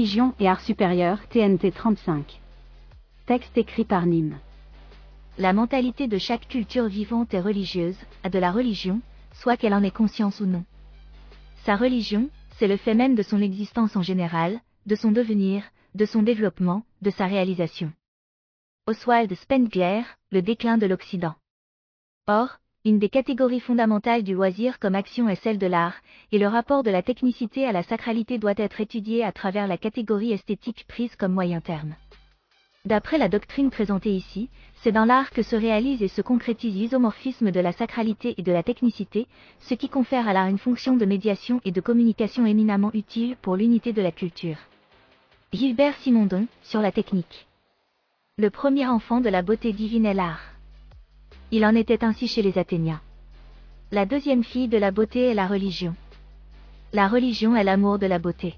Religion et art supérieur, TNT 35. Texte écrit par Nîmes. La mentalité de chaque culture vivante et religieuse a de la religion, soit qu'elle en ait conscience ou non. Sa religion, c'est le fait même de son existence en général, de son devenir, de son développement, de sa réalisation. Oswald Spengler, Le déclin de l'Occident. Or, une des catégories fondamentales du loisir comme action est celle de l'art, et le rapport de la technicité à la sacralité doit être étudié à travers la catégorie esthétique prise comme moyen terme. D'après la doctrine présentée ici, c'est dans l'art que se réalise et se concrétise l'isomorphisme de la sacralité et de la technicité, ce qui confère à l'art une fonction de médiation et de communication éminemment utile pour l'unité de la culture. Gilbert Simondon, sur la technique. Le premier enfant de la beauté divine est l'art. Il en était ainsi chez les Athéniens. La deuxième fille de la beauté est la religion. La religion est l'amour de la beauté.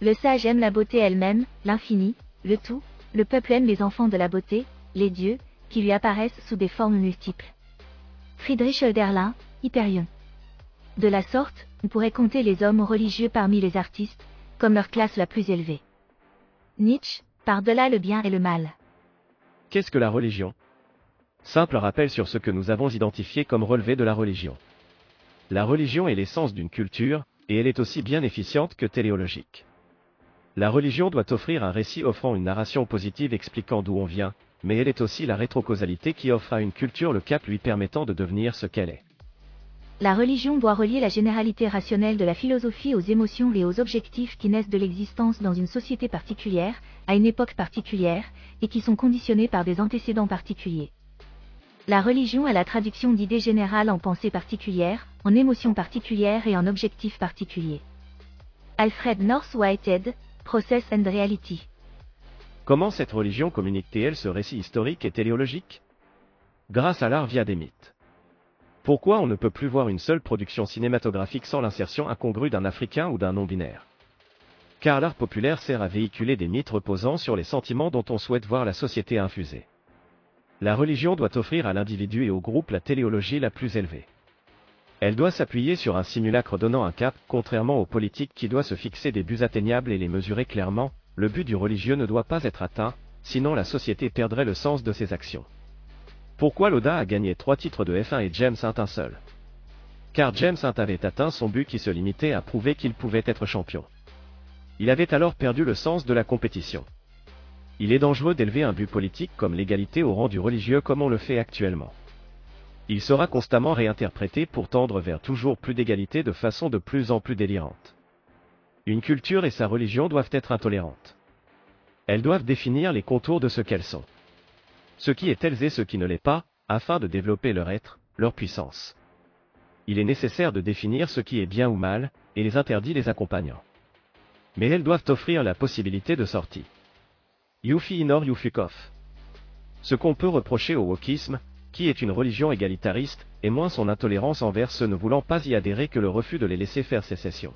Le sage aime la beauté elle-même, l'infini, le tout, le peuple aime les enfants de la beauté, les dieux, qui lui apparaissent sous des formes multiples. Friedrich Hölderlin, Hyperion. De la sorte, on pourrait compter les hommes religieux parmi les artistes, comme leur classe la plus élevée. Nietzsche, par-delà le bien et le mal. Qu'est-ce que la religion? Simple rappel sur ce que nous avons identifié comme relevé de la religion. La religion est l'essence d'une culture, et elle est aussi bien efficiente que téléologique. La religion doit offrir un récit offrant une narration positive expliquant d'où on vient, mais elle est aussi la rétrocausalité qui offre à une culture le cap lui permettant de devenir ce qu'elle est. La religion doit relier la généralité rationnelle de la philosophie aux émotions et aux objectifs qui naissent de l'existence dans une société particulière, à une époque particulière, et qui sont conditionnés par des antécédents particuliers. La religion est la traduction d'idées générales en pensées particulières, en émotions particulières et en objectifs particuliers. Alfred North Whitehead, Process and Reality. Comment cette religion communique-t-elle ce récit historique et téléologique? Grâce à l'art via des mythes. Pourquoi on ne peut plus voir une seule production cinématographique sans l'insertion incongrue d'un Africain ou d'un non-binaire? Car l'art populaire sert à véhiculer des mythes reposant sur les sentiments dont on souhaite voir la société infusée. La religion doit offrir à l'individu et au groupe la téléologie la plus élevée. Elle doit s'appuyer sur un simulacre donnant un cap, contrairement aux politiques qui doit se fixer des buts atteignables et les mesurer clairement, le but du religieux ne doit pas être atteint, sinon la société perdrait le sens de ses actions. Pourquoi Loda a gagné trois titres de F1 et James Hunt un seul? Car James Hunt avait atteint son but qui se limitait à prouver qu'il pouvait être champion. Il avait alors perdu le sens de la compétition. Il est dangereux d'élever un but politique comme l'égalité au rang du religieux comme on le fait actuellement. Il sera constamment réinterprété pour tendre vers toujours plus d'égalité de façon de plus en plus délirante. Une culture et sa religion doivent être intolérantes. Elles doivent définir les contours de ce qu'elles sont. Ce qui est elles et ce qui ne l'est pas, afin de développer leur être, leur puissance. Il est nécessaire de définir ce qui est bien ou mal, et les interdits les accompagnant. Mais elles doivent offrir la possibilité de sortie. Yufi Inor Yufukov. Ce qu'on peut reprocher au wokisme, qui est une religion égalitariste, et moins son intolérance envers ceux ne voulant pas y adhérer que le refus de les laisser faire sécession.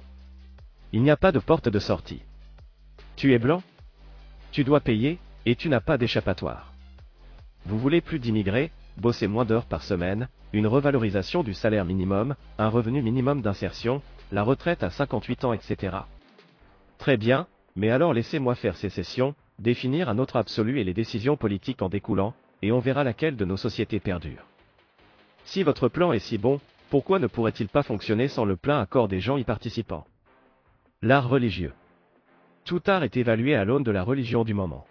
Il n'y a pas de porte de sortie. Tu es blanc Tu dois payer, et tu n'as pas d'échappatoire. Vous voulez plus d'immigrés, bosser moins d'heures par semaine, une revalorisation du salaire minimum, un revenu minimum d'insertion, la retraite à 58 ans, etc. Très bien, mais alors laissez-moi faire sécession, définir un autre absolu et les décisions politiques en découlant, et on verra laquelle de nos sociétés perdure. Si votre plan est si bon, pourquoi ne pourrait-il pas fonctionner sans le plein accord des gens y participant L'art religieux. Tout art est évalué à l'aune de la religion du moment.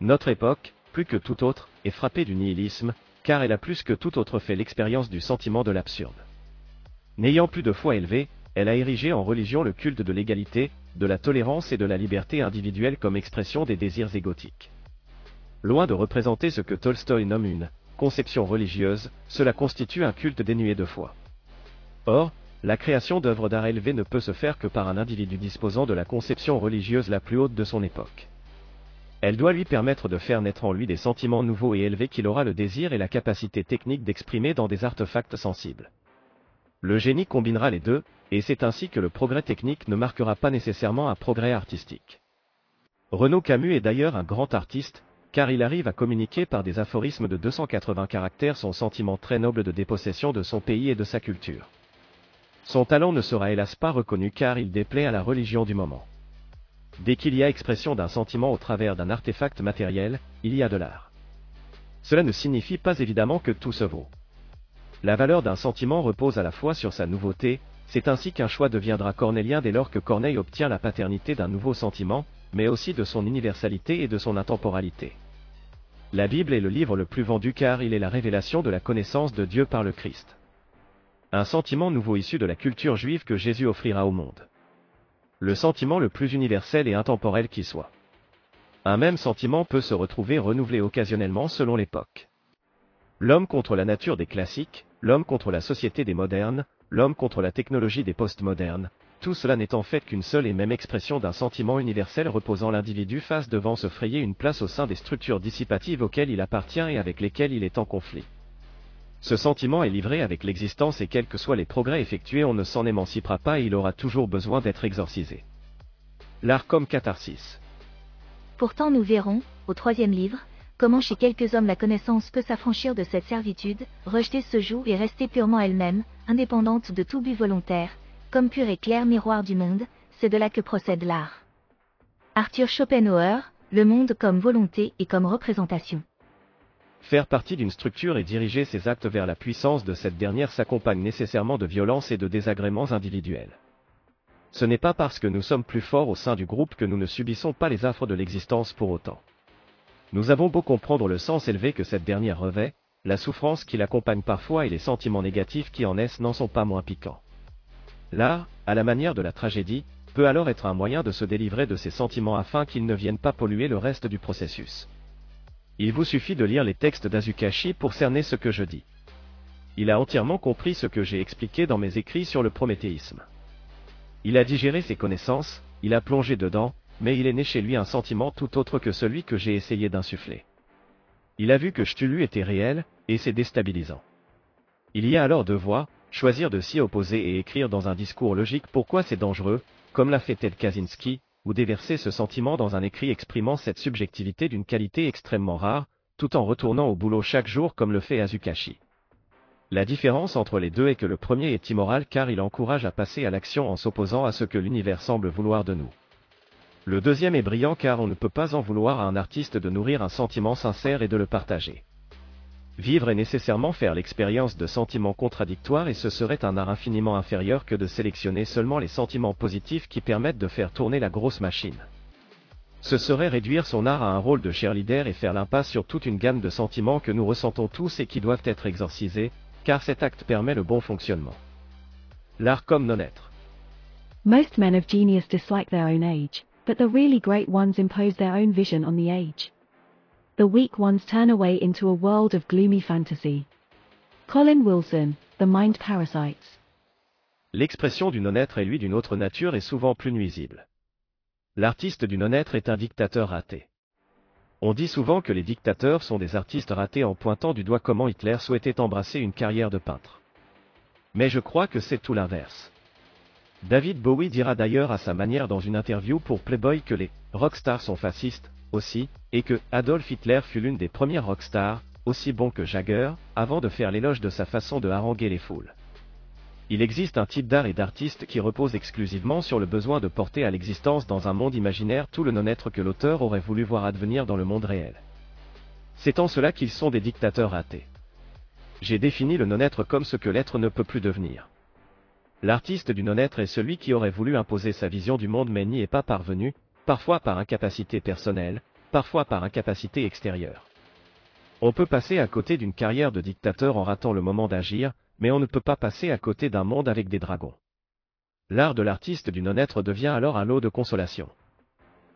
Notre époque, plus que tout autre, est frappée du nihilisme, car elle a plus que tout autre fait l'expérience du sentiment de l'absurde. N'ayant plus de foi élevée, elle a érigé en religion le culte de l'égalité, de la tolérance et de la liberté individuelle comme expression des désirs égotiques. Loin de représenter ce que Tolstoï nomme une conception religieuse, cela constitue un culte dénué de foi. Or, la création d'œuvres d'art élevées ne peut se faire que par un individu disposant de la conception religieuse la plus haute de son époque. Elle doit lui permettre de faire naître en lui des sentiments nouveaux et élevés qu'il aura le désir et la capacité technique d'exprimer dans des artefacts sensibles. Le génie combinera les deux, et c'est ainsi que le progrès technique ne marquera pas nécessairement un progrès artistique. Renaud Camus est d'ailleurs un grand artiste, car il arrive à communiquer par des aphorismes de 280 caractères son sentiment très noble de dépossession de son pays et de sa culture. Son talent ne sera hélas pas reconnu car il déplaît à la religion du moment. Dès qu'il y a expression d'un sentiment au travers d'un artefact matériel, il y a de l'art. Cela ne signifie pas évidemment que tout se vaut. La valeur d'un sentiment repose à la fois sur sa nouveauté, c'est ainsi qu'un choix deviendra cornélien dès lors que Corneille obtient la paternité d'un nouveau sentiment, mais aussi de son universalité et de son intemporalité. La Bible est le livre le plus vendu car il est la révélation de la connaissance de Dieu par le Christ. Un sentiment nouveau issu de la culture juive que Jésus offrira au monde. Le sentiment le plus universel et intemporel qui soit. Un même sentiment peut se retrouver renouvelé occasionnellement selon l'époque. L'homme contre la nature des classiques, l'homme contre la société des modernes, l'homme contre la technologie des postmodernes, tout cela n'est en fait qu'une seule et même expression d'un sentiment universel reposant l'individu face devant se frayer une place au sein des structures dissipatives auxquelles il appartient et avec lesquelles il est en conflit. Ce sentiment est livré avec l'existence et quels que soient les progrès effectués on ne s'en émancipera pas et il aura toujours besoin d'être exorcisé. L'art comme catharsis. Pourtant nous verrons, au troisième livre, comment chez quelques hommes la connaissance peut s'affranchir de cette servitude, rejeter ce joug et rester purement elle-même, indépendante de tout but volontaire, comme pur et clair miroir du monde, c'est de là que procède l'art. Arthur Schopenhauer, le monde comme volonté et comme représentation. Faire partie d'une structure et diriger ses actes vers la puissance de cette dernière s'accompagne nécessairement de violence et de désagréments individuels. Ce n'est pas parce que nous sommes plus forts au sein du groupe que nous ne subissons pas les affres de l'existence pour autant. Nous avons beau comprendre le sens élevé que cette dernière revêt, la souffrance qui l'accompagne parfois et les sentiments négatifs qui en naissent n'en sont pas moins piquants. L'art, à la manière de la tragédie, peut alors être un moyen de se délivrer de ces sentiments afin qu'ils ne viennent pas polluer le reste du processus. Il vous suffit de lire les textes d'Azukashi pour cerner ce que je dis. Il a entièrement compris ce que j'ai expliqué dans mes écrits sur le prométhéisme. Il a digéré ses connaissances, il a plongé dedans, mais il est né chez lui un sentiment tout autre que celui que j'ai essayé d'insuffler. Il a vu que Cthulhu était réel, et c'est déstabilisant. Il y a alors deux voies, choisir de s'y opposer et écrire dans un discours logique pourquoi c'est dangereux, comme l'a fait Ted Kaczynski, ou déverser ce sentiment dans un écrit exprimant cette subjectivité d'une qualité extrêmement rare, tout en retournant au boulot chaque jour comme le fait Azukashi. La différence entre les deux est que le premier est immoral car il encourage à passer à l'action en s'opposant à ce que l'univers semble vouloir de nous. Le deuxième est brillant car on ne peut pas en vouloir à un artiste de nourrir un sentiment sincère et de le partager. Vivre est nécessairement faire l'expérience de sentiments contradictoires et ce serait un art infiniment inférieur que de sélectionner seulement les sentiments positifs qui permettent de faire tourner la grosse machine. Ce serait réduire son art à un rôle de cheerleader et faire l'impasse sur toute une gamme de sentiments que nous ressentons tous et qui doivent être exorcisés, car cet acte permet le bon fonctionnement. L'art comme non-être. Most men of genius dislike their own age. But the really great ones impose their own vision on the age. The weak ones turn away into a world of gloomy fantasy. Colin Wilson, The Mind Parasites. L'expression du non-être et lui d'une autre nature est souvent plus nuisible. L'artiste du non-être est un dictateur raté. On dit souvent que les dictateurs sont des artistes ratés en pointant du doigt comment Hitler souhaitait embrasser une carrière de peintre. Mais je crois que c'est tout l'inverse. David Bowie dira d'ailleurs à sa manière dans une interview pour Playboy que les rockstars sont fascistes, aussi, et que Adolf Hitler fut l'une des premières rockstars, aussi bon que Jagger, avant de faire l'éloge de sa façon de haranguer les foules. Il existe un type d'art et d'artiste qui repose exclusivement sur le besoin de porter à l'existence dans un monde imaginaire tout le non-être que l'auteur aurait voulu voir advenir dans le monde réel. C'est en cela qu'ils sont des dictateurs ratés. J'ai défini le non-être comme ce que l'être ne peut plus devenir. L'artiste du non-être est celui qui aurait voulu imposer sa vision du monde mais n'y est pas parvenu, parfois par incapacité personnelle, parfois par incapacité extérieure. On peut passer à côté d'une carrière de dictateur en ratant le moment d'agir, mais on ne peut pas passer à côté d'un monde avec des dragons. L'art de l'artiste du non-être devient alors un lot de consolation.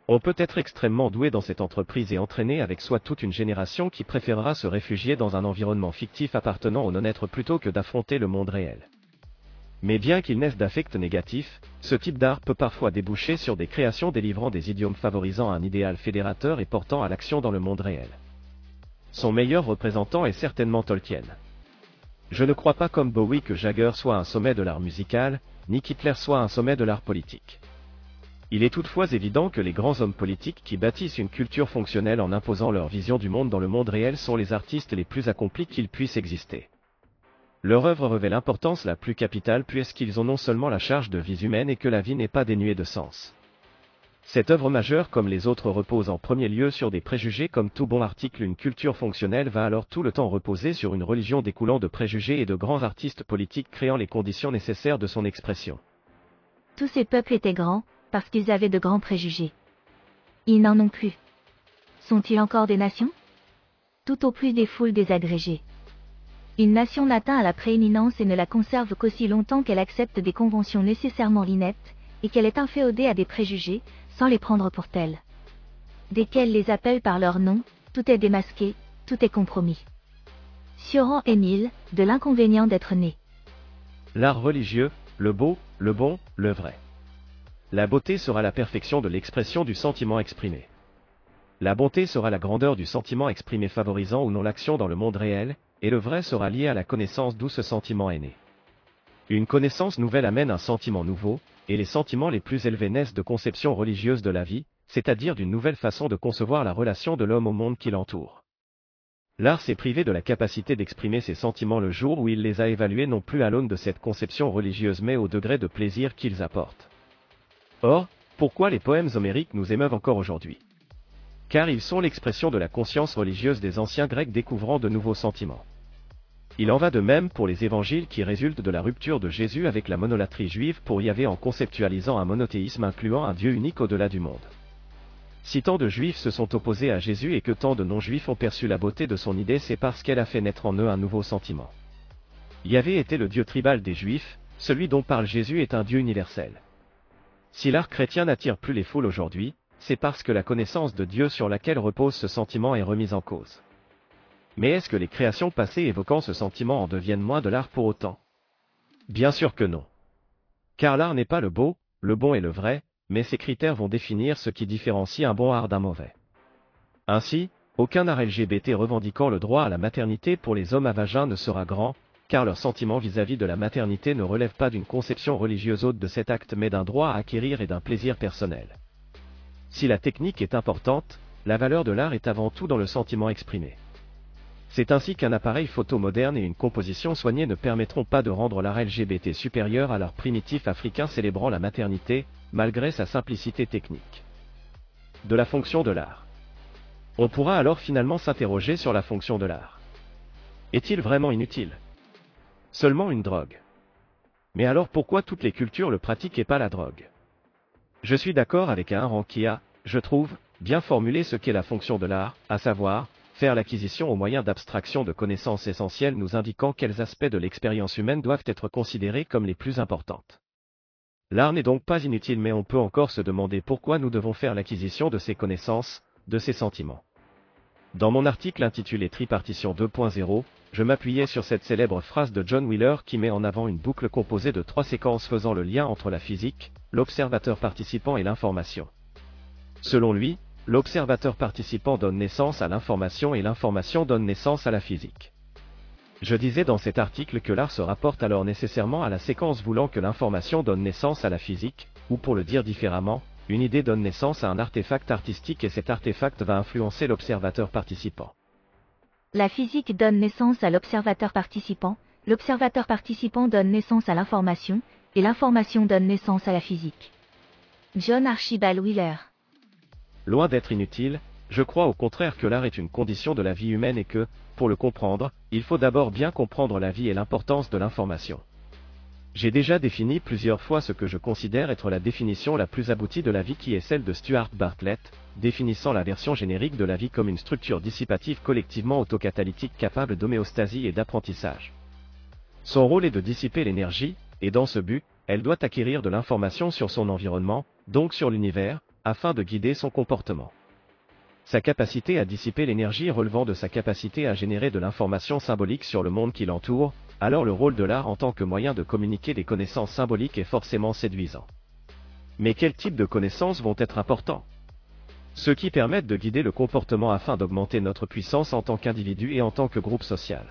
On peut être extrêmement doué dans cette entreprise et entraîner avec soi toute une génération qui préférera se réfugier dans un environnement fictif appartenant au non-être plutôt que d'affronter le monde réel. Mais bien qu'il naisse d'affects négatifs, ce type d'art peut parfois déboucher sur des créations délivrant des idiomes favorisant un idéal fédérateur et portant à l'action dans le monde réel. Son meilleur représentant est certainement Tolkien. Je ne crois pas comme Bowie que Jagger soit un sommet de l'art musical, ni qu'Hitler soit un sommet de l'art politique. Il est toutefois évident que les grands hommes politiques qui bâtissent une culture fonctionnelle en imposant leur vision du monde dans le monde réel sont les artistes les plus accomplis qu'ils puissent exister. Leur œuvre revêt l'importance la plus capitale puisqu'ils ont non seulement la charge de vie humaine et que la vie n'est pas dénuée de sens. Cette œuvre majeure comme les autres repose en premier lieu sur des préjugés comme tout bon article une culture fonctionnelle va alors tout le temps reposer sur une religion découlant de préjugés et de grands artistes politiques créant les conditions nécessaires de son expression. Tous ces peuples étaient grands, parce qu'ils avaient de grands préjugés. Ils n'en ont plus. Sont-ils encore des nations? Tout au plus des foules désagrégées. Une nation n'atteint à la prééminence et ne la conserve qu'aussi longtemps qu'elle accepte des conventions nécessairement l'ineptes, et qu'elle est inféodée à des préjugés, sans les prendre pour tels. Desquels les appelle par leur nom, tout est démasqué, tout est compromis. Sioran Émile, de l'inconvénient d'être né. L'art religieux, le beau, le bon, le vrai. La beauté sera la perfection de l'expression du sentiment exprimé. La bonté sera la grandeur du sentiment exprimé favorisant ou non l'action dans le monde réel, et le vrai sera lié à la connaissance d'où ce sentiment est né. Une connaissance nouvelle amène un sentiment nouveau, et les sentiments les plus élevés naissent de conceptions religieuses de la vie, c'est-à-dire d'une nouvelle façon de concevoir la relation de l'homme au monde qui l'entoure. L'art s'est privé de la capacité d'exprimer ses sentiments le jour où il les a évalués non plus à l'aune de cette conception religieuse mais au degré de plaisir qu'ils apportent. Or, pourquoi les poèmes homériques nous émeuvent encore aujourd'hui? Car ils sont l'expression de la conscience religieuse des anciens Grecs découvrant de nouveaux sentiments. Il en va de même pour les évangiles qui résultent de la rupture de Jésus avec la monolatrie juive pour Yahvé en conceptualisant un monothéisme incluant un Dieu unique au-delà du monde. Si tant de juifs se sont opposés à Jésus et que tant de non-juifs ont perçu la beauté de son idée, c'est parce qu'elle a fait naître en eux un nouveau sentiment. Yahvé était le Dieu tribal des juifs, celui dont parle Jésus est un Dieu universel. Si l'art chrétien n'attire plus les foules aujourd'hui, c'est parce que la connaissance de Dieu sur laquelle repose ce sentiment est remise en cause. Mais est-ce que les créations passées évoquant ce sentiment en deviennent moins de l'art pour autant? Bien sûr que non. Car l'art n'est pas le beau, le bon et le vrai, mais ces critères vont définir ce qui différencie un bon art d'un mauvais. Ainsi, aucun art LGBT revendiquant le droit à la maternité pour les hommes à vagin ne sera grand, car leur sentiment vis-à-vis de la maternité ne relève pas d'une conception religieuse haute de cet acte mais d'un droit à acquérir et d'un plaisir personnel. Si la technique est importante, la valeur de l'art est avant tout dans le sentiment exprimé. C'est ainsi qu'un appareil photo moderne et une composition soignée ne permettront pas de rendre l'art LGBT supérieur à l'art primitif africain célébrant la maternité, malgré sa simplicité technique. De la fonction de l'art. On pourra alors finalement s'interroger sur la fonction de l'art. Est-il vraiment inutile? Seulement une drogue. Mais alors pourquoi toutes les cultures le pratiquent et pas la drogue? Je suis d'accord avec un rang qui a, je trouve, bien formulé ce qu'est la fonction de l'art, à savoir, faire l'acquisition au moyen d'abstraction de connaissances essentielles nous indiquant quels aspects de l'expérience humaine doivent être considérés comme les plus importantes. L'art n'est donc pas inutile mais on peut encore se demander pourquoi nous devons faire l'acquisition de ces connaissances, de ces sentiments. Dans mon article intitulé Tripartition 2.0, je m'appuyais sur cette célèbre phrase de John Wheeler qui met en avant une boucle composée de trois séquences faisant le lien entre la physique, l'observateur participant et l'information. Selon lui, l'observateur participant donne naissance à l'information et l'information donne naissance à la physique. Je disais dans cet article que l'art se rapporte alors nécessairement à la séquence voulant que l'information donne naissance à la physique, ou pour le dire différemment, une idée donne naissance à un artefact artistique et cet artefact va influencer l'observateur participant. La physique donne naissance à l'observateur participant, l'observateur participant donne naissance à l'information, et l'information donne naissance à la physique. John Archibald Wheeler Loin d'être inutile, je crois au contraire que l'art est une condition de la vie humaine et que, pour le comprendre, il faut d'abord bien comprendre la vie et l'importance de l'information. J'ai déjà défini plusieurs fois ce que je considère être la définition la plus aboutie de la vie qui est celle de Stuart Bartlett, définissant la version générique de la vie comme une structure dissipative collectivement autocatalytique capable d'homéostasie et d'apprentissage. Son rôle est de dissiper l'énergie, et dans ce but, elle doit acquérir de l'information sur son environnement, donc sur l'univers, afin de guider son comportement. Sa capacité à dissiper l'énergie relevant de sa capacité à générer de l'information symbolique sur le monde qui l'entoure, alors le rôle de l'art en tant que moyen de communiquer des connaissances symboliques est forcément séduisant. Mais quels types de connaissances vont être importants? Ceux qui permettent de guider le comportement afin d'augmenter notre puissance en tant qu'individu et en tant que groupe social.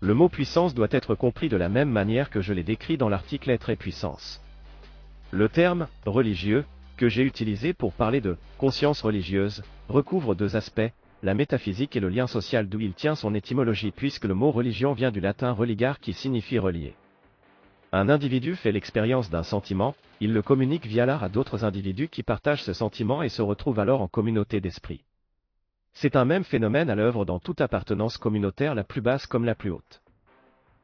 Le mot puissance doit être compris de la même manière que je l'ai décrit dans l'article être et puissance. Le terme religieux que j'ai utilisé pour parler de conscience religieuse, recouvre deux aspects, la métaphysique et le lien social d'où il tient son étymologie puisque le mot religion vient du latin religar qui signifie relier. Un individu fait l'expérience d'un sentiment, il le communique via l'art à d'autres individus qui partagent ce sentiment et se retrouvent alors en communauté d'esprit. C'est un même phénomène à l'œuvre dans toute appartenance communautaire la plus basse comme la plus haute.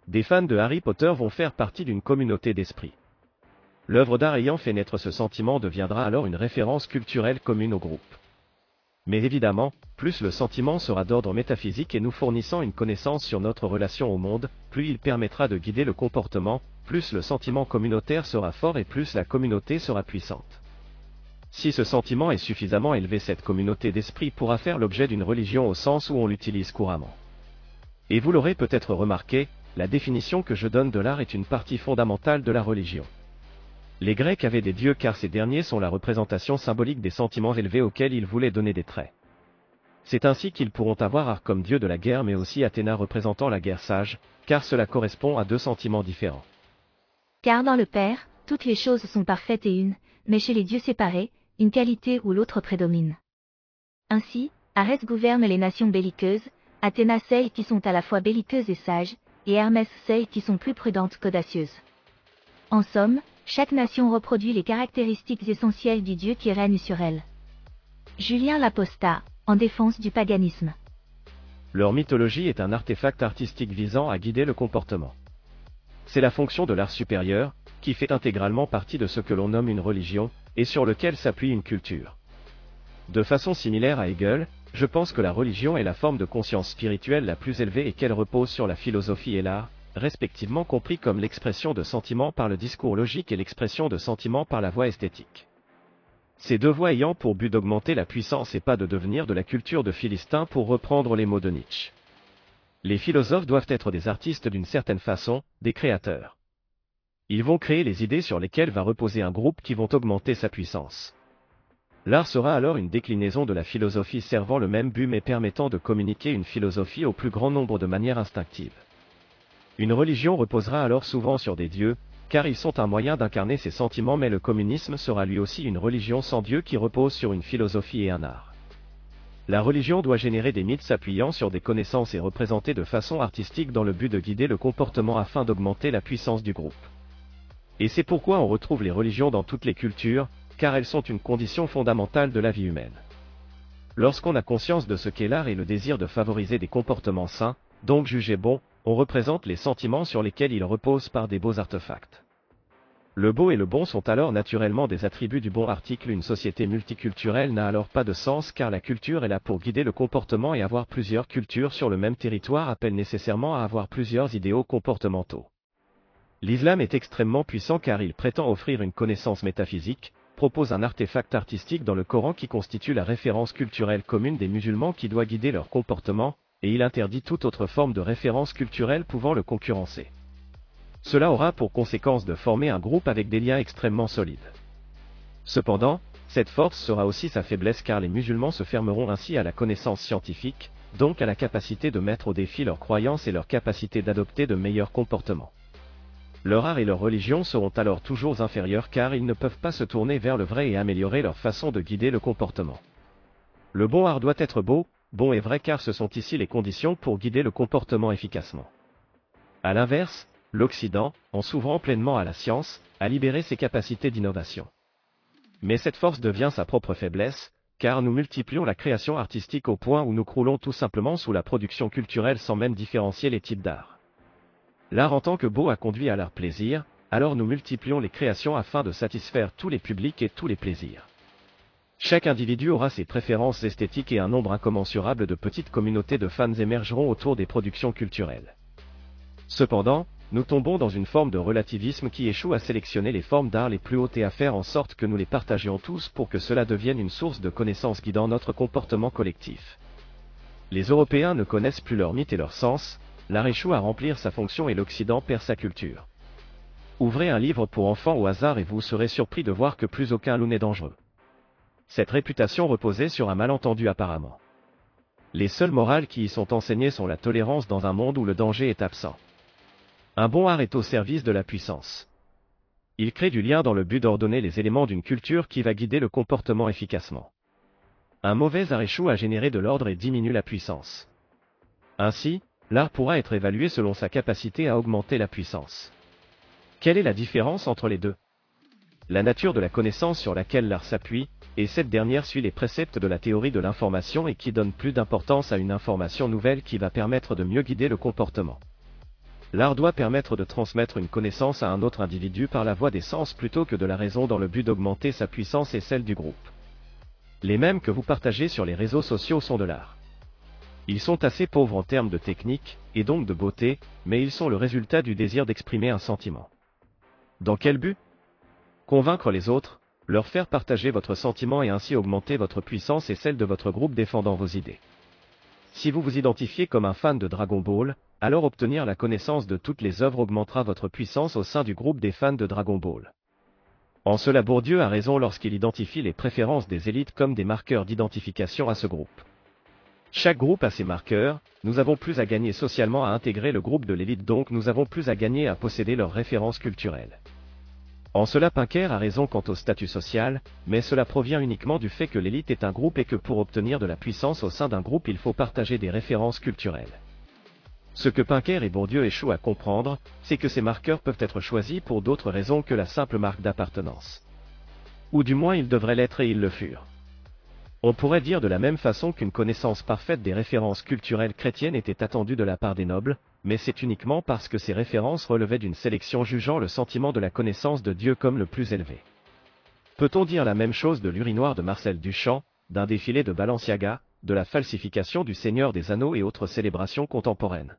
Des fans de Harry Potter vont faire partie d'une communauté d'esprit. L'œuvre d'art ayant fait naître ce sentiment deviendra alors une référence culturelle commune au groupe. Mais évidemment, plus le sentiment sera d'ordre métaphysique et nous fournissant une connaissance sur notre relation au monde, plus il permettra de guider le comportement, plus le sentiment communautaire sera fort et plus la communauté sera puissante. Si ce sentiment est suffisamment élevé, cette communauté d'esprit pourra faire l'objet d'une religion au sens où on l'utilise couramment. Et vous l'aurez peut-être remarqué, la définition que je donne de l'art est une partie fondamentale de la religion. Les Grecs avaient des dieux car ces derniers sont la représentation symbolique des sentiments élevés auxquels ils voulaient donner des traits. C'est ainsi qu'ils pourront avoir Art comme dieu de la guerre mais aussi Athéna représentant la guerre sage, car cela correspond à deux sentiments différents. Car dans le Père, toutes les choses sont parfaites et une, mais chez les dieux séparés, une qualité ou l'autre prédomine. Ainsi, Arès gouverne les nations belliqueuses, Athéna celles qui sont à la fois belliqueuses et sages, et Hermès celles qui sont plus prudentes qu'audacieuses. En somme, chaque nation reproduit les caractéristiques essentielles du Dieu qui règne sur elle. Julien l'Apostat, en défense du paganisme. Leur mythologie est un artefact artistique visant à guider le comportement. C'est la fonction de l'art supérieur, qui fait intégralement partie de ce que l'on nomme une religion, et sur lequel s'appuie une culture. De façon similaire à Hegel, je pense que la religion est la forme de conscience spirituelle la plus élevée et qu'elle repose sur la philosophie et l'art, respectivement compris comme l'expression de sentiments par le discours logique et l'expression de sentiments par la voie esthétique. Ces deux voies ayant pour but d'augmenter la puissance et pas de devenir de la culture de Philistin pour reprendre les mots de Nietzsche. Les philosophes doivent être des artistes d'une certaine façon, des créateurs. Ils vont créer les idées sur lesquelles va reposer un groupe qui vont augmenter sa puissance. L'art sera alors une déclinaison de la philosophie servant le même but mais permettant de communiquer une philosophie au plus grand nombre de manières instinctives. Une religion reposera alors souvent sur des dieux, car ils sont un moyen d'incarner ces sentiments mais le communisme sera lui aussi une religion sans Dieu qui repose sur une philosophie et un art. La religion doit générer des mythes s'appuyant sur des connaissances et représenter de façon artistique dans le but de guider le comportement afin d'augmenter la puissance du groupe. Et c'est pourquoi on retrouve les religions dans toutes les cultures, car elles sont une condition fondamentale de la vie humaine. Lorsqu'on a conscience de ce qu'est l'art et le désir de favoriser des comportements sains, donc jugés bons, on représente les sentiments sur lesquels il repose par des beaux artefacts. Le beau et le bon sont alors naturellement des attributs du bon article. Une société multiculturelle n'a alors pas de sens car la culture est là pour guider le comportement et avoir plusieurs cultures sur le même territoire appelle nécessairement à avoir plusieurs idéaux comportementaux. L'islam est extrêmement puissant car il prétend offrir une connaissance métaphysique, propose un artefact artistique dans le Coran qui constitue la référence culturelle commune des musulmans qui doit guider leur comportement, et il interdit toute autre forme de référence culturelle pouvant le concurrencer. Cela aura pour conséquence de former un groupe avec des liens extrêmement solides. Cependant, cette force sera aussi sa faiblesse car les musulmans se fermeront ainsi à la connaissance scientifique, donc à la capacité de mettre au défi leurs croyances et leur capacité d'adopter de meilleurs comportements. Leur art et leur religion seront alors toujours inférieurs car ils ne peuvent pas se tourner vers le vrai et améliorer leur façon de guider le comportement. Le bon art doit être beau, bon et vrai car ce sont ici les conditions pour guider le comportement efficacement. A l'inverse, l'Occident, en s'ouvrant pleinement à la science, a libéré ses capacités d'innovation. Mais cette force devient sa propre faiblesse, car nous multiplions la création artistique au point où nous croulons tout simplement sous la production culturelle sans même différencier les types d'art. L'art en tant que beau a conduit à l'art plaisir, alors nous multiplions les créations afin de satisfaire tous les publics et tous les plaisirs. Chaque individu aura ses préférences esthétiques et un nombre incommensurable de petites communautés de fans émergeront autour des productions culturelles. Cependant, nous tombons dans une forme de relativisme qui échoue à sélectionner les formes d'art les plus hautes et à faire en sorte que nous les partagions tous pour que cela devienne une source de connaissances guidant notre comportement collectif. Les Européens ne connaissent plus leur mythe et leur sens, l'art échoue à remplir sa fonction et l'Occident perd sa culture. Ouvrez un livre pour enfants au hasard et vous serez surpris de voir que plus aucun loup n'est dangereux. Cette réputation reposait sur un malentendu apparemment. Les seules morales qui y sont enseignées sont la tolérance dans un monde où le danger est absent. Un bon art est au service de la puissance. Il crée du lien dans le but d'ordonner les éléments d'une culture qui va guider le comportement efficacement. Un mauvais art échoue à générer de l'ordre et diminue la puissance. Ainsi, l'art pourra être évalué selon sa capacité à augmenter la puissance. Quelle est la différence entre les deux? La nature de la connaissance sur laquelle l'art s'appuie, et cette dernière suit les préceptes de la théorie de l'information et qui donne plus d'importance à une information nouvelle qui va permettre de mieux guider le comportement. L'art doit permettre de transmettre une connaissance à un autre individu par la voie des sens plutôt que de la raison dans le but d'augmenter sa puissance et celle du groupe. Les mêmes que vous partagez sur les réseaux sociaux sont de l'art. Ils sont assez pauvres en termes de technique, et donc de beauté, mais ils sont le résultat du désir d'exprimer un sentiment. Dans quel but? Convaincre les autres, leur faire partager votre sentiment et ainsi augmenter votre puissance et celle de votre groupe défendant vos idées. Si vous vous identifiez comme un fan de Dragon Ball, alors obtenir la connaissance de toutes les œuvres augmentera votre puissance au sein du groupe des fans de Dragon Ball. En cela Bourdieu a raison lorsqu'il identifie les préférences des élites comme des marqueurs d'identification à ce groupe. Chaque groupe a ses marqueurs, nous avons plus à gagner socialement à intégrer le groupe de l'élite donc nous avons plus à gagner à posséder leurs références culturelles. En cela Pinker a raison quant au statut social, mais cela provient uniquement du fait que l'élite est un groupe et que pour obtenir de la puissance au sein d'un groupe il faut partager des références culturelles. Ce que Pinker et Bourdieu échouent à comprendre, c'est que ces marqueurs peuvent être choisis pour d'autres raisons que la simple marque d'appartenance. Ou du moins ils devraient l'être et ils le furent. On pourrait dire de la même façon qu'une connaissance parfaite des références culturelles chrétiennes était attendue de la part des nobles, mais c'est uniquement parce que ces références relevaient d'une sélection jugeant le sentiment de la connaissance de Dieu comme le plus élevé. Peut-on dire la même chose de l'urinoir de Marcel Duchamp, d'un défilé de Balenciaga, de la falsification du Seigneur des Anneaux et autres célébrations contemporaines?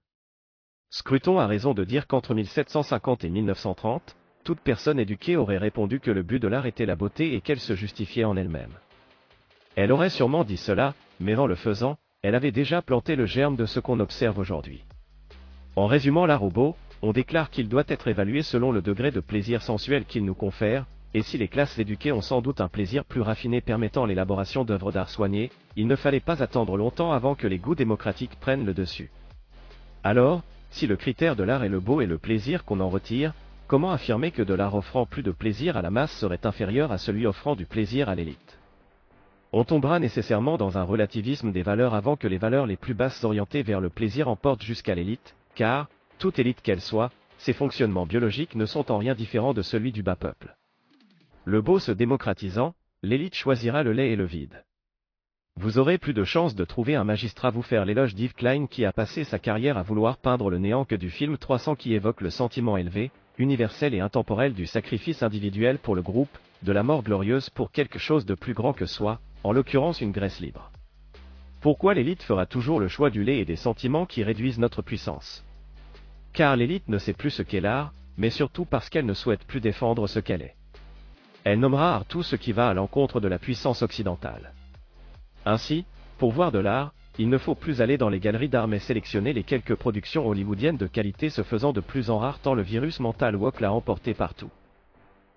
Scruton a raison de dire qu'entre 1750 et 1930, toute personne éduquée aurait répondu que le but de l'art était la beauté et qu'elle se justifiait en elle-même. Elle aurait sûrement dit cela, mais en le faisant, elle avait déjà planté le germe de ce qu'on observe aujourd'hui. En résumant l'art beau, on déclare qu'il doit être évalué selon le degré de plaisir sensuel qu'il nous confère, et si les classes éduquées ont sans doute un plaisir plus raffiné permettant l'élaboration d'œuvres d'art soignées, il ne fallait pas attendre longtemps avant que les goûts démocratiques prennent le dessus. Alors, si le critère de l'art est le beau et le plaisir qu'on en retire, comment affirmer que de l'art offrant plus de plaisir à la masse serait inférieur à celui offrant du plaisir à l'élite? On tombera nécessairement dans un relativisme des valeurs avant que les valeurs les plus basses orientées vers le plaisir emportent jusqu'à l'élite, car, toute élite qu'elle soit, ses fonctionnements biologiques ne sont en rien différents de celui du bas peuple. Le beau se démocratisant, l'élite choisira le lait et le vide. Vous aurez plus de chances de trouver un magistrat vous faire l'éloge d'Yves Klein qui a passé sa carrière à vouloir peindre le néant que du film 300 qui évoque le sentiment élevé, universel et intemporel du sacrifice individuel pour le groupe, de la mort glorieuse pour quelque chose de plus grand que soi, en l'occurrence une graisse libre. Pourquoi l'élite fera toujours le choix du lait et des sentiments qui réduisent notre puissance? Car l'élite ne sait plus ce qu'est l'art, mais surtout parce qu'elle ne souhaite plus défendre ce qu'elle est. Elle nommera art tout ce qui va à l'encontre de la puissance occidentale. Ainsi, pour voir de l'art, il ne faut plus aller dans les galeries d'art mais sélectionner les quelques productions hollywoodiennes de qualité se faisant de plus en rare tant le virus mental woke l'a emporté partout.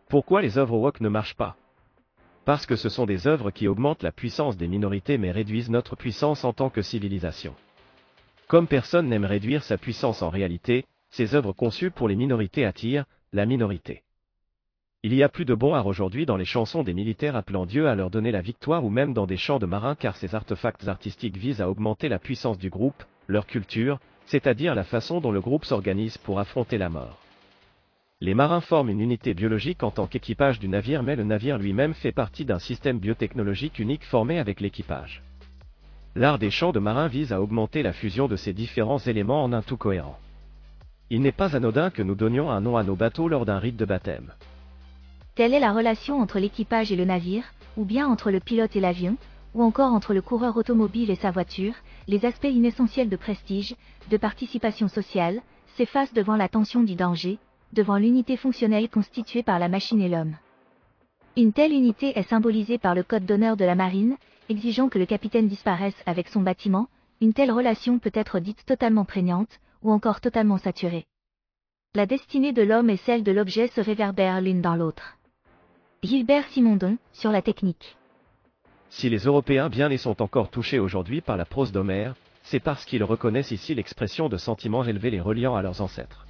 Pourquoi les œuvres woke ne marchent pas? Parce que ce sont des œuvres qui augmentent la puissance des minorités mais réduisent notre puissance en tant que civilisation. Comme personne n'aime réduire sa puissance en réalité, ces œuvres conçues pour les minorités attirent la minorité. Il y a plus de bon art aujourd'hui dans les chansons des militaires appelant Dieu à leur donner la victoire ou même dans des chants de marins car ces artefacts artistiques visent à augmenter la puissance du groupe, leur culture, c'est-à-dire la façon dont le groupe s'organise pour affronter la mort. Les marins forment une unité biologique en tant qu'équipage du navire mais le navire lui-même fait partie d'un système biotechnologique unique formé avec l'équipage. L'art des champs de marins vise à augmenter la fusion de ces différents éléments en un tout cohérent. Il n'est pas anodin que nous donnions un nom à nos bateaux lors d'un rite de baptême. Telle est la relation entre l'équipage et le navire, ou bien entre le pilote et l'avion, ou encore entre le coureur automobile et sa voiture, les aspects inessentiels de prestige, de participation sociale, s'effacent devant la tension du danger, devant l'unité fonctionnelle constituée par la machine et l'homme. Une telle unité est symbolisée par le code d'honneur de la marine, exigeant que le capitaine disparaisse avec son bâtiment, une telle relation peut être dite totalement prégnante, ou encore totalement saturée. La destinée de l'homme et celle de l'objet se réverbèrent l'une dans l'autre. Gilbert Simondon, sur la technique. Si les Européens bien nés sont encore touchés aujourd'hui par la prose d'Homère, c'est parce qu'ils reconnaissent ici l'expression de sentiments élevés les reliant à leurs ancêtres.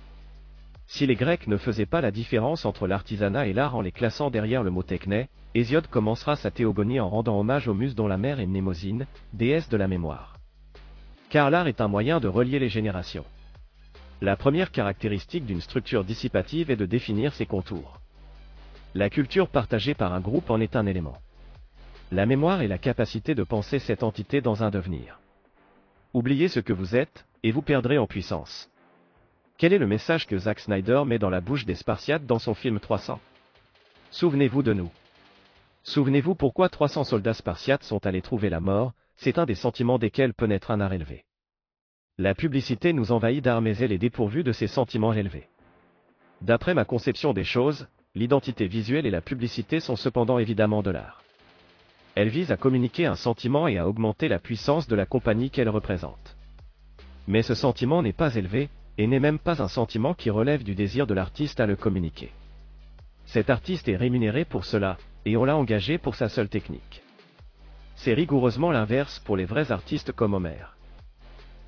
Si les Grecs ne faisaient pas la différence entre l'artisanat et l'art en les classant derrière le mot techné, Hésiode commencera sa théogonie en rendant hommage aux muses dont la mère est Mnémosine, déesse de la mémoire. Car l'art est un moyen de relier les générations. La première caractéristique d'une structure dissipative est de définir ses contours. La culture partagée par un groupe en est un élément. La mémoire est la capacité de penser cette entité dans un devenir. Oubliez ce que vous êtes, et vous perdrez en puissance. Quel est le message que Zack Snyder met dans la bouche des Spartiates dans son film 300 Souvenez-vous de nous. Souvenez-vous pourquoi 300 soldats spartiates sont allés trouver la mort, c'est un des sentiments desquels peut naître un art élevé. La publicité nous envahit d'armes et elle est dépourvue de ces sentiments élevés. D'après ma conception des choses, l'identité visuelle et la publicité sont cependant évidemment de l'art. Elle vise à communiquer un sentiment et à augmenter la puissance de la compagnie qu'elle représente. Mais ce sentiment n'est pas élevé, et n'est même pas un sentiment qui relève du désir de l'artiste à le communiquer. Cet artiste est rémunéré pour cela, et on l'a engagé pour sa seule technique. C'est rigoureusement l'inverse pour les vrais artistes comme Homer.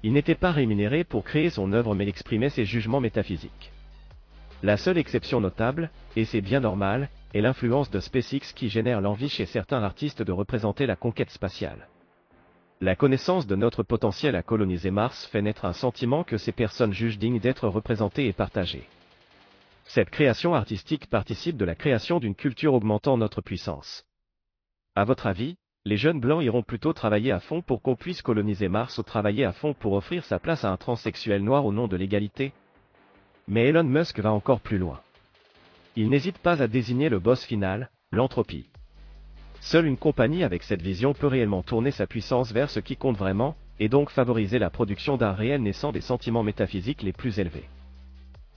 Il n'était pas rémunéré pour créer son œuvre mais exprimer ses jugements métaphysiques. La seule exception notable, et c'est bien normal, est l'influence de SpaceX qui génère l'envie chez certains artistes de représenter la conquête spatiale. La connaissance de notre potentiel à coloniser Mars fait naître un sentiment que ces personnes jugent dignes d'être représentées et partagées. Cette création artistique participe de la création d'une culture augmentant notre puissance. À votre avis, les jeunes blancs iront plutôt travailler à fond pour qu'on puisse coloniser Mars ou travailler à fond pour offrir sa place à un transsexuel noir au nom de l'égalité? Mais Elon Musk va encore plus loin. Il n'hésite pas à désigner le boss final, l'entropie. Seule une compagnie avec cette vision peut réellement tourner sa puissance vers ce qui compte vraiment, et donc favoriser la production d'un réel naissant des sentiments métaphysiques les plus élevés.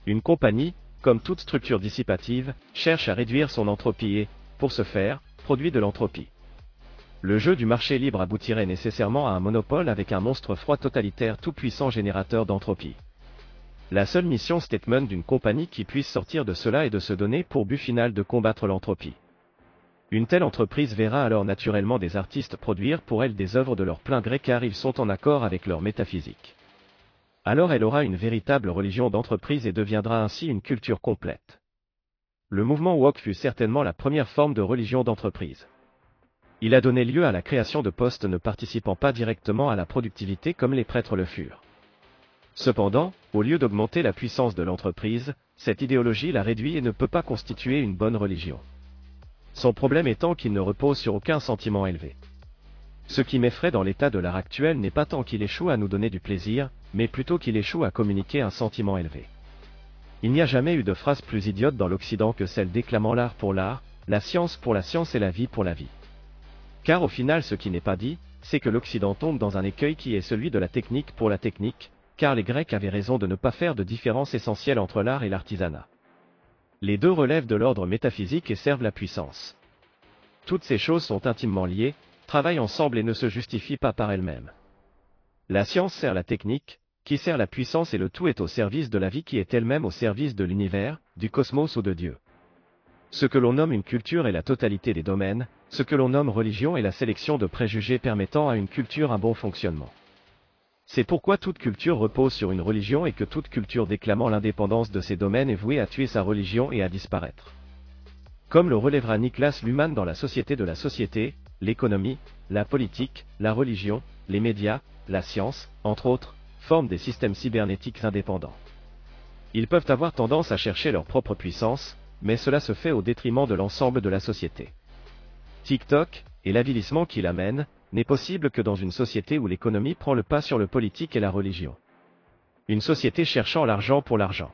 Une compagnie, comme toute structure dissipative, cherche à réduire son entropie et, pour ce faire, produit de l'entropie. Le jeu du marché libre aboutirait nécessairement à un monopole avec un monstre froid totalitaire tout-puissant générateur d'entropie. La seule mission statement d'une compagnie qui puisse sortir de cela est de se donner pour but final de combattre l'entropie. Une telle entreprise verra alors naturellement des artistes produire pour elle des œuvres de leur plein gré car ils sont en accord avec leur métaphysique. Alors elle aura une véritable religion d'entreprise et deviendra ainsi une culture complète. Le mouvement woke fut certainement la première forme de religion d'entreprise. Il a donné lieu à la création de postes ne participant pas directement à la productivité comme les prêtres le furent. Cependant, au lieu d'augmenter la puissance de l'entreprise, cette idéologie la réduit et ne peut pas constituer une bonne religion. Son problème étant qu'il ne repose sur aucun sentiment élevé. Ce qui m'effraie dans l'état de l'art actuel n'est pas tant qu'il échoue à nous donner du plaisir, mais plutôt qu'il échoue à communiquer un sentiment élevé. Il n'y a jamais eu de phrase plus idiote dans l'Occident que celle déclamant l'art pour l'art, la science pour la science et la vie pour la vie. Car au final ce qui n'est pas dit, c'est que l'Occident tombe dans un écueil qui est celui de la technique pour la technique, car les Grecs avaient raison de ne pas faire de différence essentielle entre l'art et l'artisanat. Les deux relèvent de l'ordre métaphysique et servent la puissance. Toutes ces choses sont intimement liées, travaillent ensemble et ne se justifient pas par elles-mêmes. La science sert la technique, qui sert la puissance et le tout est au service de la vie qui est elle-même au service de l'univers, du cosmos ou de Dieu. Ce que l'on nomme une culture est la totalité des domaines, ce que l'on nomme religion est la sélection de préjugés permettant à une culture un bon fonctionnement. C'est pourquoi toute culture repose sur une religion et que toute culture déclamant l'indépendance de ses domaines est vouée à tuer sa religion et à disparaître. Comme le relèvera Niklas Luhmann dans la société de la société, l'économie, la politique, la religion, les médias, la science, entre autres, forment des systèmes cybernétiques indépendants. Ils peuvent avoir tendance à chercher leur propre puissance, mais cela se fait au détriment de l'ensemble de la société. TikTok, et l'avilissement qu'il amène, n'est possible que dans une société où l'économie prend le pas sur le politique et la religion. Une société cherchant l'argent pour l'argent.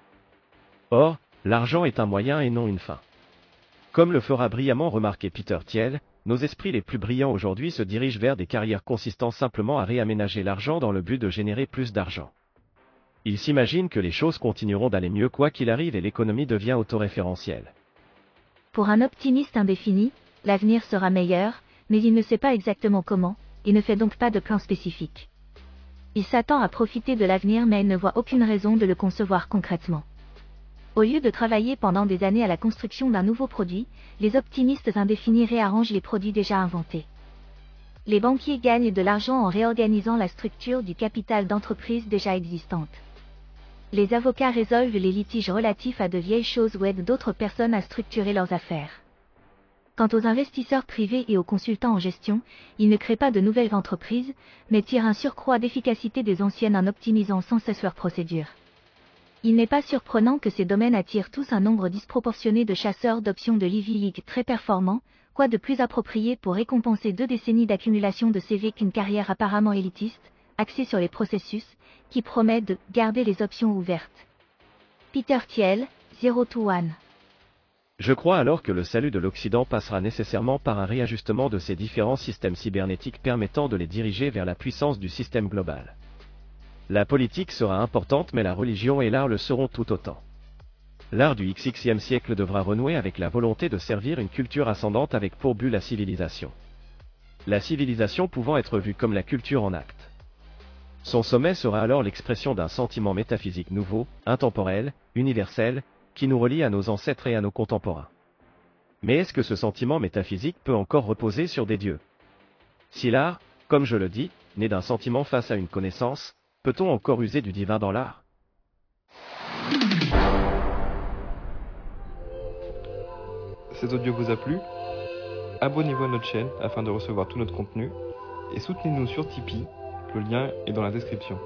Or, l'argent est un moyen et non une fin. Comme le fera brillamment remarquer Peter Thiel, nos esprits les plus brillants aujourd'hui se dirigent vers des carrières consistant simplement à réaménager l'argent dans le but de générer plus d'argent. Ils s'imaginent que les choses continueront d'aller mieux quoi qu'il arrive et l'économie devient autoréférentielle. Pour un optimiste indéfini, l'avenir sera meilleur, mais il ne sait pas exactement comment, et ne fait donc pas de plan spécifique. Il s'attend à profiter de l'avenir mais il ne voit aucune raison de le concevoir concrètement. Au lieu de travailler pendant des années à la construction d'un nouveau produit, les optimistes indéfinis réarrangent les produits déjà inventés. Les banquiers gagnent de l'argent en réorganisant la structure du capital d'entreprises déjà existantes les avocats résolvent les litiges relatifs à de vieilles choses ou aident d'autres personnes à structurer leurs affaires. Quant aux investisseurs privés et aux consultants en gestion, ils ne créent pas de nouvelles entreprises, mais tirent un surcroît d'efficacité des anciennes en optimisant sans cesse leurs procédures. Il n'est pas surprenant que ces domaines attirent tous un nombre disproportionné de chasseurs d'options de Livy League très performants, quoi de plus approprié pour récompenser deux décennies d'accumulation de CV qu'une carrière apparemment élitiste, axée sur les processus, qui promet de garder les options ouvertes. Peter Thiel, 0 to 1. Je crois alors que le salut de l'Occident passera nécessairement par un réajustement de ces différents systèmes cybernétiques permettant de les diriger vers la puissance du système global. La politique sera importante mais la religion et l'art le seront tout autant. L'art du XXe siècle devra renouer avec la volonté de servir une culture ascendante avec pour but la civilisation. La civilisation pouvant être vue comme la culture en acte. Son sommet sera alors l'expression d'un sentiment métaphysique nouveau, intemporel, universel, qui nous relie à nos ancêtres et à nos contemporains. Mais est-ce que ce sentiment métaphysique peut encore reposer sur des dieux? Si l'art, comme je le dis, naît d'un sentiment face à une connaissance, peut-on encore user du divin dans l'art? Cet audio vous a plu? Abonnez-vous à notre chaîne afin de recevoir tout notre contenu et soutenez-nous sur Tipeee, le lien est dans la description.